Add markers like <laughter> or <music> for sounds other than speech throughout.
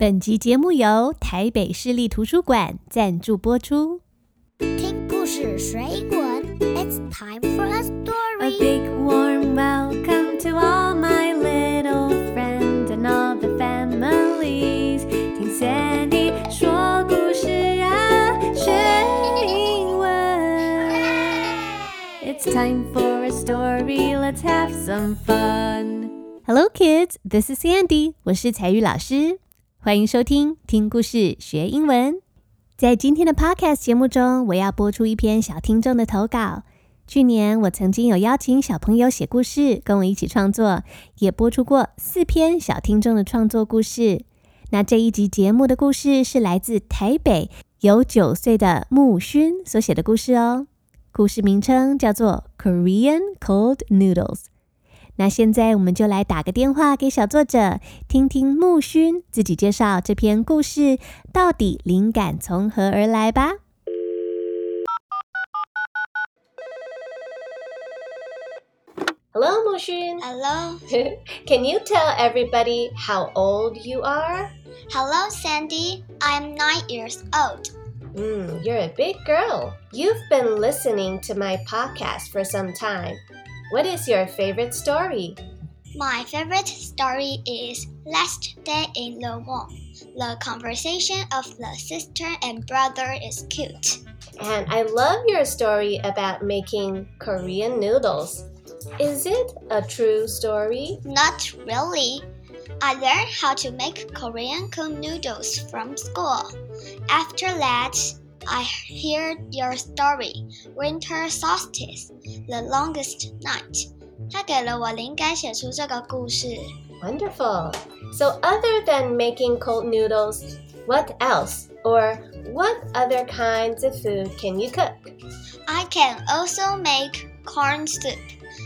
本集节目由台北市立图书馆赞助播出。听故事学英文，It's time for a story. A big warm welcome to all my little friends and all the families。听 Sandy 说故事啊，学英文。It's time for a story. Let's have some fun. Hello, kids. This is Sandy. 我是彩玉老师，欢迎收听听故事学英文。在今天的 Podcast 节目中，我要播出一篇小听众的投稿。去年我曾经有邀请小朋友写故事，跟我一起创作，也播出过四篇小听众的创作故事。那这一集节目的故事是来自台北有九岁的木勋所写的故事哦。故事名称叫做 Korean Cold Noodles。那现在我们就来打个电话给小作者，听听沐薰自己介绍这篇故事到底灵感从何而来吧。Hello, Mushun. Hello. <laughs> Can you tell everybody how old you are? Hello, Sandy. I'm nine years old. Mm, you're a big girl. You've been listening to my podcast for some time. What is your favorite story? My favorite story is Last Day in the Womb. The conversation of the sister and brother is cute. And I love your story about making Korean noodles. Is it a true story? Not really. I learned how to make Korean cool noodles from school. After that, I heard your story, Winter Solstice, the longest night. 它给了我灵感，写出这个故事。 Wonderful. So, other than making cold noodles, what else? Or what other kinds of food can you cook? I can also make corn soup,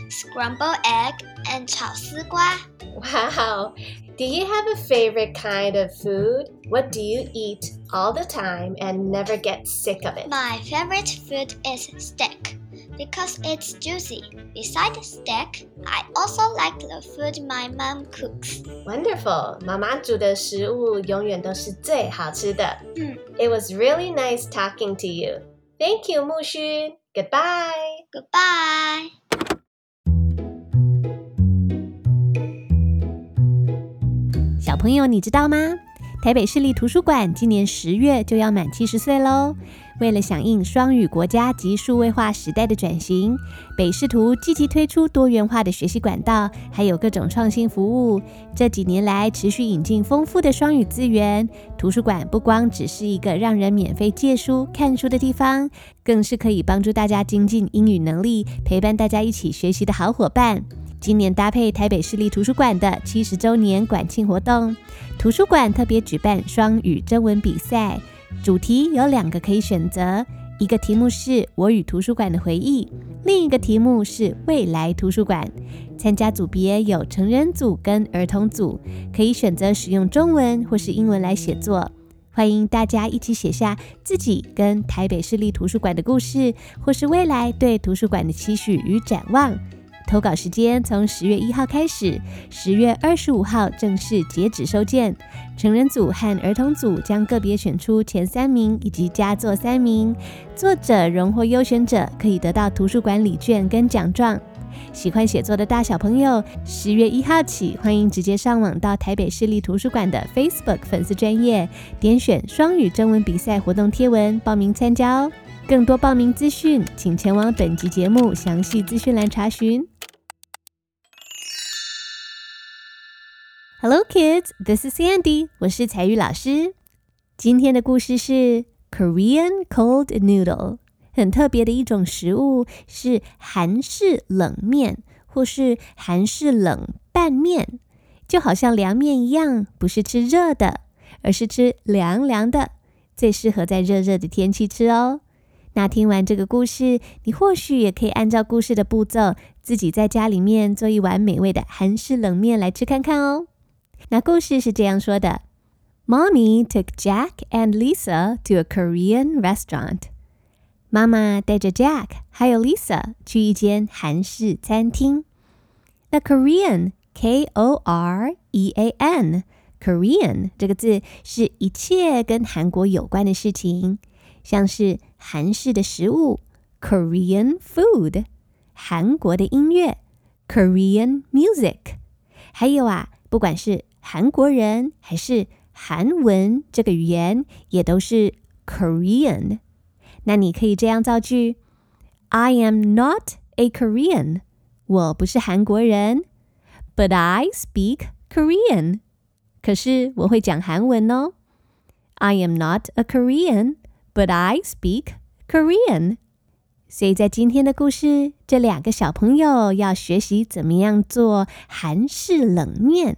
scrambled egg, and 炒丝瓜。 Wow. Do you have a favorite kind of food? What do you eat all the time and never get sick of it? My favorite food is steak because it's juicy. Besides steak, I also like the food my mom cooks. Wonderful! Mama 煮的食物永远都是最好吃的. It was really nice talking to you. Thank you, 沐薰。Goodbye. Goodbye. Goodbye. 小朋友，你知道吗？台北市立图书馆今年十月就要满七十岁喽。为了响应双语国家及数位化时代的转型，北市图积极推出多元化的学习管道，还有各种创新服务。这几年来，持续引进丰富的双语资源。图书馆不光只是一个让人免费借书、看书的地方，更是可以帮助大家精进英语能力、陪伴大家一起学习的好伙伴。今年搭配台北市立图书馆的七十周年馆庆活动，图书馆特别举办双语征文比赛，主题有两个可以选择，一个题目是我与图书馆的回忆，另一个题目是未来图书馆。参加组别有成人组跟儿童组，可以选择使用中文或是英文来写作。欢迎大家一起写下自己跟台北市立图书馆的故事，或是未来对图书馆的期许与展望。投稿时间从十月一号开始，十月二十五号正式截止收件。成人组和儿童组将个别选出前三名以及佳作三名，作者荣获优选者可以得到图书馆礼券跟奖状。喜欢写作的大小朋友，十月一号起，欢迎直接上网到台北市立图书馆的 Facebook 粉丝专业，点选双语征文比赛活动贴文报名参加哦。更多报名资讯，请前往本集节目详细资讯栏查询。Hello, kids. This is Sandy. 我是彩玉老师。今天的故事是 Korean Cold Noodle，很特别的一种食物，是韩式冷面或是韩式冷拌面，就好像凉面一样，不是吃热的，而是吃凉凉的，最适合在热热的天气吃哦。那听完这个故事，你或许也可以按照故事的步骤，自己在家里面做一碗美味的韩式冷面来吃看看哦。那故事是这样说的：Mommy took Jack and Lisa to a Korean restaurant。妈妈带着 Jack 还有 Lisa 去一间韩式餐厅。那 Korean K O R E A N Korean 这个字是一切跟韩国有关的事情，像是韩式的食物 Korean food，韩国的音乐 Korean music，还有啊，不管是 韩国人还是韩文这个语言，也都是 Korean。那你可以这样造句：I am not a Korean，我不是韩国人，but I speak Korean。可是我会讲韩文哦。I am not a Korean, but I speak Korean。所以在今天的故事，这两个小朋友要学习怎么样做韩式冷面。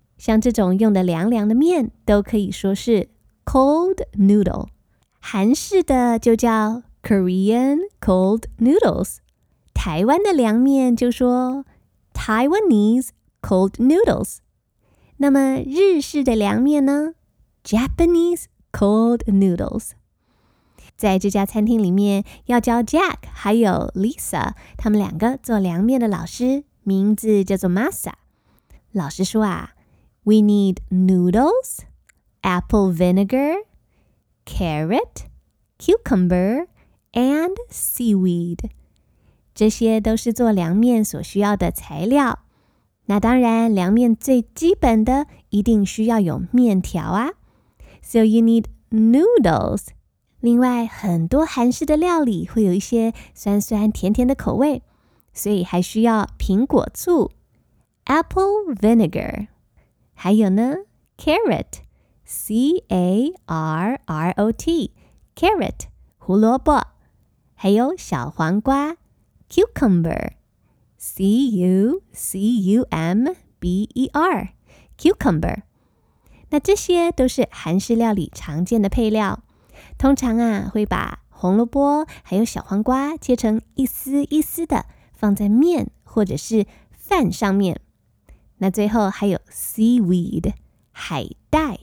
像这种用的凉凉的面都可以说是 cold noodle。韩式的就叫 Korean cold noodles，台湾的凉面就说 Taiwanese cold noodles。那么日式的凉面呢？Japanese cold noodles。在这家餐厅里面，要教 Jack 还有 Lisa 他们两个做凉面的老师，名字叫做 Masa。老师说啊 ，We need noodles, apple vinegar, carrot, cucumber, and seaweed。这些都是做凉面所需要的材料。那当然，凉面最基本的一定需要有面条啊。So you need noodles。另外，很多韩式的料理会有一些酸酸甜甜的口味，所以还需要苹果醋 （apple vinegar）。 还有呢，carrot（c a r r o t），carrot 胡萝卜，还有小黄瓜 （cucumber）。C U C U M B E R cucumber，那这些都是韩式料理常见的配料。通常啊，会把红萝卜还有小黄瓜切成一丝一丝的，放在面或者是饭上面。那最后还有 seaweed 海带，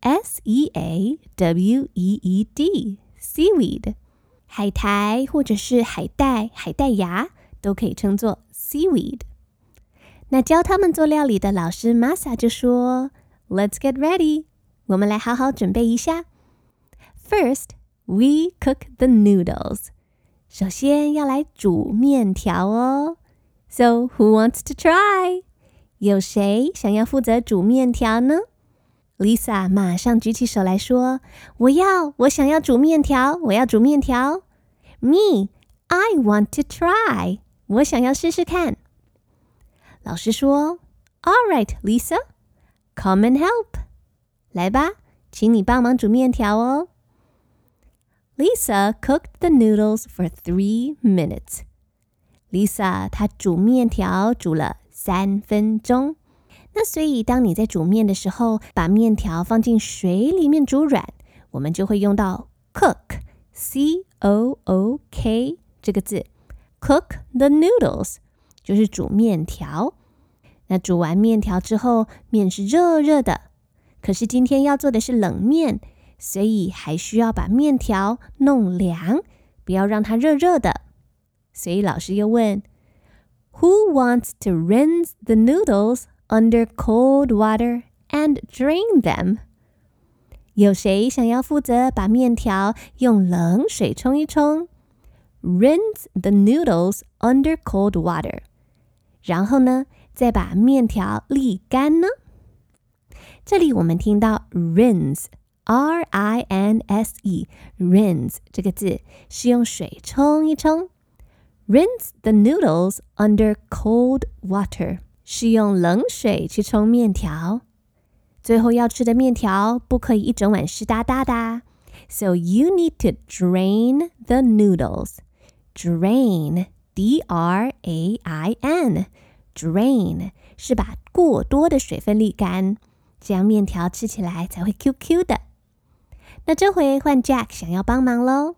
S E A W E E D seaweed 海苔或者是海带、海带芽。都可以称作 seaweed。那教他们做料理的老师 Masa 就说：“Let's get ready，我们来好好准备一下。First, we cook the noodles。首先要来煮面条哦。So who wants to try？ 有谁想要负责煮面条呢？Lisa 马上举起手来说：“我要，我想要煮面条，我要煮面条。”Me, I want to try。我想要试试看。老师说：“All right, Lisa, come and help。”来吧，请你帮忙煮面条哦。Lisa cooked the noodles for three minutes. Lisa 她煮面条煮了 三分钟。那所以，当你在煮面的时候，把面条放进水里面煮软，我们就会用到 cook，c o o k 这个字。Cook the noodles，就是煮面条。那煮完面条之后，面是热热的。可是今天要做的是冷面，所以还需要把面条弄凉，不要让它热热的。所以老师又问 ：Who wants to rinse the noodles under cold water and drain them？有谁想要负责把面条用冷水冲一冲？Rinse the noodles under cold water，然后呢，再把面条沥干呢。这里我们听到 rinse，r i n s e，rinse 这个字是用水冲一冲。 Rinse the noodles under cold water 是用冷水去冲面条。最后要吃的面条不可以一整碗湿哒哒的，so you need to drain the noodles。Drain, D-R-A-I-N, drain 是把过多的水分沥干。 这样面条吃起来才会 Q Q 的。那这回换 Jack 想要帮忙喽。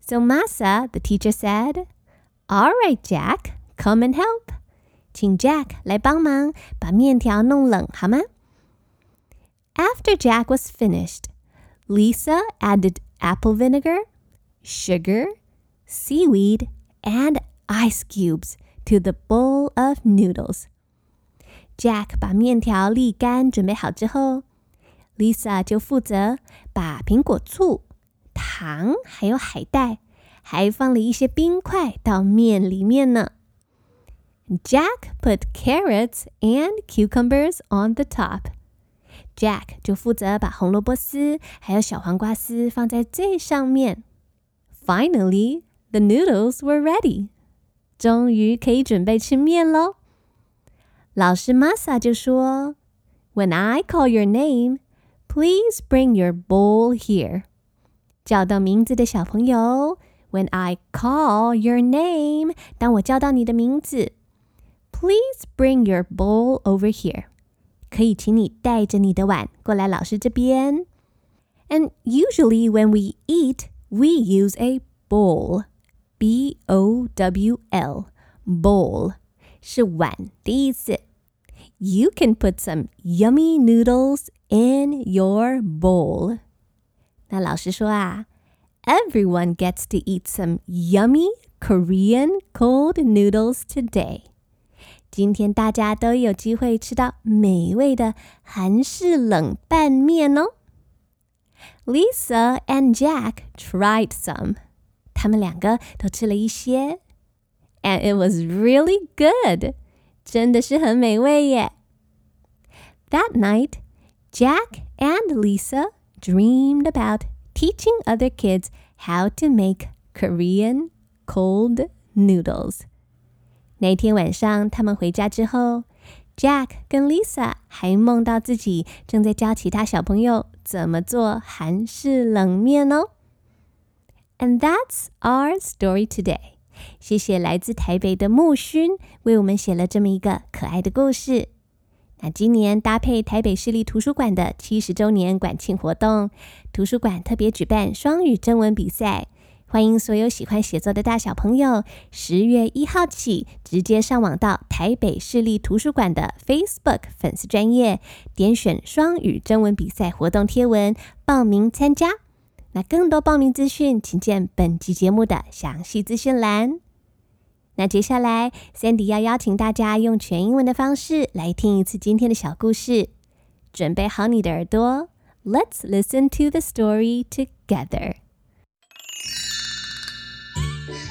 So Masa, the teacher said, "All right, Jack, come and help." 请 Jack 来帮忙把面条弄冷好吗？After Jack was finished, Lisa added apple vinegar, sugar, seaweed, and ice cubes to the bowl of noodles. Jack 把面条沥干，准备好之后，Lisa 就负责把苹果醋、糖还有海带， 还放了一些冰块到面里面呢。Jack put carrots and cucumbers on the top. Jack 就负责把红萝卜丝还有小黄瓜丝放在最上面。Finally, the noodles were ready. 终于可以准备吃面喽。老师 Masa 就说：“When I call your name, please bring your bowl here。”叫到名字的小朋友 ，When I call your name，当我叫到你的名字，Please bring your bowl over here。可以请你带着你的碗过来老师这边。And usually when we eat, we use a bowl. B O W L bowl 是碗的意思。You can put some yummy noodles in your bowl. 那老师说啊 ，Everyone gets to eat some yummy Korean cold noodles today. 今天大家都有机会吃到美味的韩式冷拌面哦。Lisa and Jack tried some. 他们两个都吃了一些，and it was really good，真的是很美味耶。That night, Jack and Lisa dreamed about teaching other kids how to make Korean cold noodles. 那天晚上，他们回家之后，Jack 跟 Lisa 还梦到自己正在教其他小朋友怎么做韩式冷面哦。And that's our story today. 谢谢来自台北的木勋为我们写了这么一个可爱的故事。那今年搭配台北市立图书馆的七十周年馆庆活动，图书馆特别举办双语征文比赛，欢迎所有喜欢写作的大小朋友，十月一号起直接上网到台北市立图书馆的 Facebook 粉丝专页，点选双语征文比赛活动贴文，报名参加。那更多报名资讯，请见本集节目的详细资讯栏。那接下来，Sandy 要邀请大家用全英文的方式来听一次今天的小故事。准备好你的耳朵，Let's listen to the story together.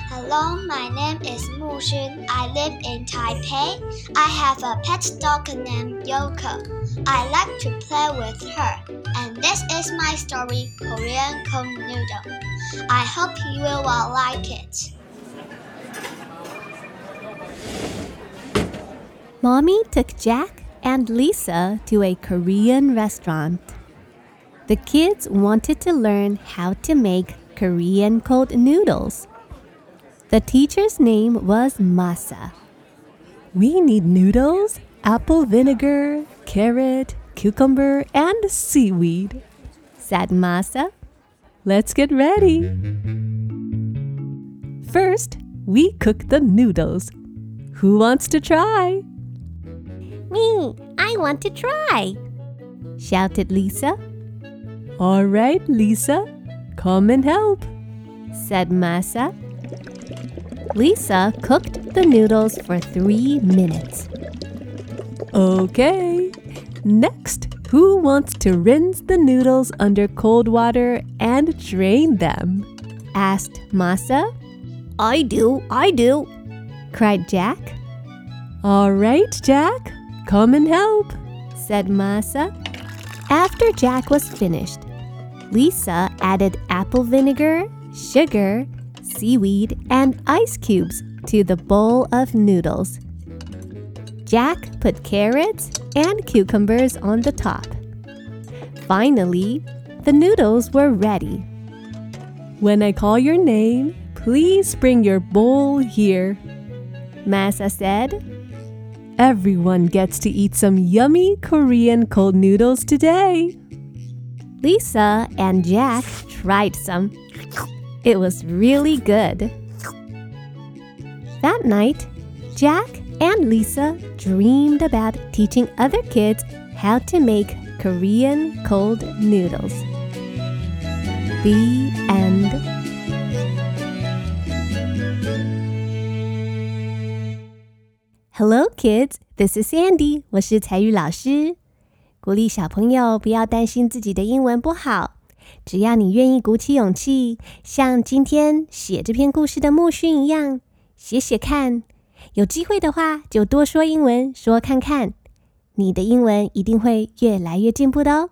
Hello, my name is Mu Xun. I live in Taipei. I have a pet dog named Yoko. I like to play with her. And this is my story, Korean Kung Noodle. I hope you will all like it. Mommy took Jack and Lisa to a Korean restaurant. The kids wanted to learn how to make Korean cold noodles. The teacher's name was Masa. We need noodles, apple vinegar, carrot, cucumber, and seaweed, said Masa. Let's get ready. First, we cook the noodles. Who wants to try? Me, I want to try, shouted Lisa. All right, Lisa, come and help, said Masa. Lisa cooked the noodles for three minutes. Okay, next, who wants to rinse the noodles under cold water and drain them? asked Masa. I do, I do, cried Jack. All right, Jack, come and help, said Masa. After Jack was finished, Lisa added apple vinegar, sugar, seaweed, and ice cubes to the bowl of noodles. Jack put carrots and cucumbers on the top. Finally, the noodles were ready. When I call your name, please bring your bowl here, Masa said. Everyone gets to eat some yummy Korean cold noodles today. Lisa and Jack tried some. It was really good. That night, Jack and Lisa dreamed about teaching other kids how to make Korean cold noodles. The end. Kids. This is Sandy. 我是彩玉老师。鼓励小朋友不要担心自己的英文不好，只要你愿意鼓起勇气，像今天写这篇故事的木训一样，写写看。有机会的话，就多说英文，说看看，你的英文一定会越来越进步的哦。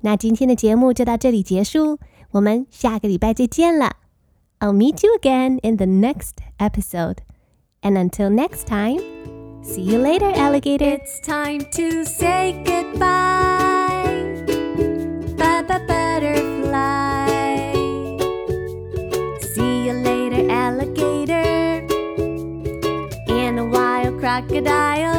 那今天的节目就到这里结束，我们下个礼拜再见了。I'll meet you again in the next episode. And until next time, see you later, alligator. It's time to say goodbye. Bye bye butterfly. See you later, alligator. And a wild crocodile.